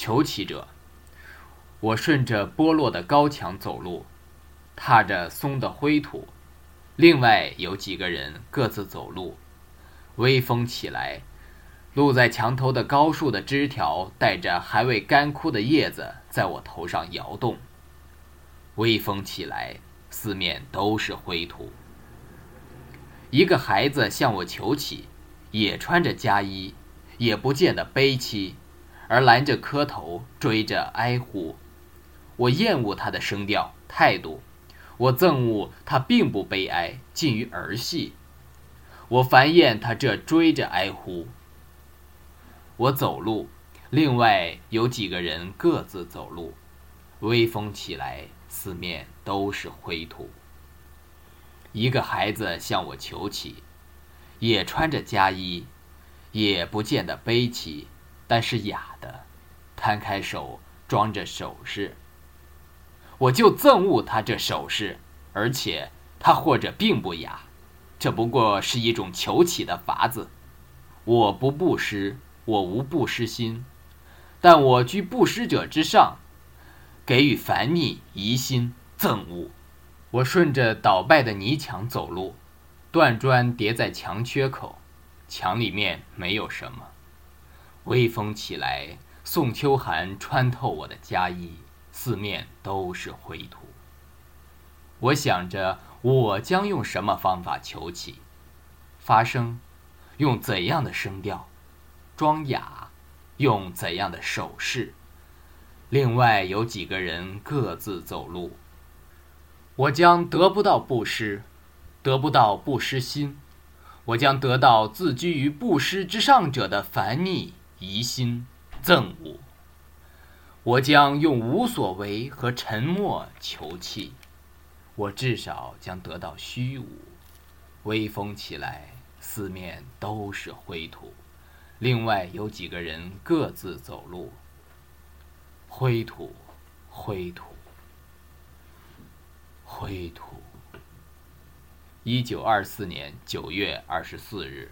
求乞者。我顺着剥落的高墙走路，踏着松的灰土。另外有几个人各自走路。微风起来，露在墙头的高树的枝条带着还未干枯的叶子，在我头上摇动。微风起来，四面都是灰土。一个孩子向我求乞，也穿着家衣，也不见得悲戚，而拦着磕头，追着哀呼。我厌恶他的声调态度，我憎恶他并不悲哀，近于儿戏。我烦厌他这追着哀呼。我走路，另外有几个人各自走路。微风起来，四面都是灰土。一个孩子向我求乞，也穿着家衣，也不见得悲戚，但是哑的，摊开手装着首饰。我就憎恶他这首饰，而且他或者并不哑，这不过是一种求乞的法子。我不布施，我无布施心，但我居布施者之上，给予烦逆疑心憎恶。我顺着倒败的泥墙走路，断砖叠在墙缺口，墙里面没有什么。微风起来，宋秋寒穿透我的家衣，四面都是灰土。我想着，我将用什么方法求起？发声，用怎样的声调？装哑，用怎样的手势？另外有几个人各自走路。我将得不到布施，得不到布施心；我将得到自居于布施之上者的烦逆疑心憎恶。我将用无所为和沉默求气，我至少将得到虚无。微风起来，四面都是灰土。另外有几个人各自走路。灰土，灰土。灰土。一九二四年九月二十四日。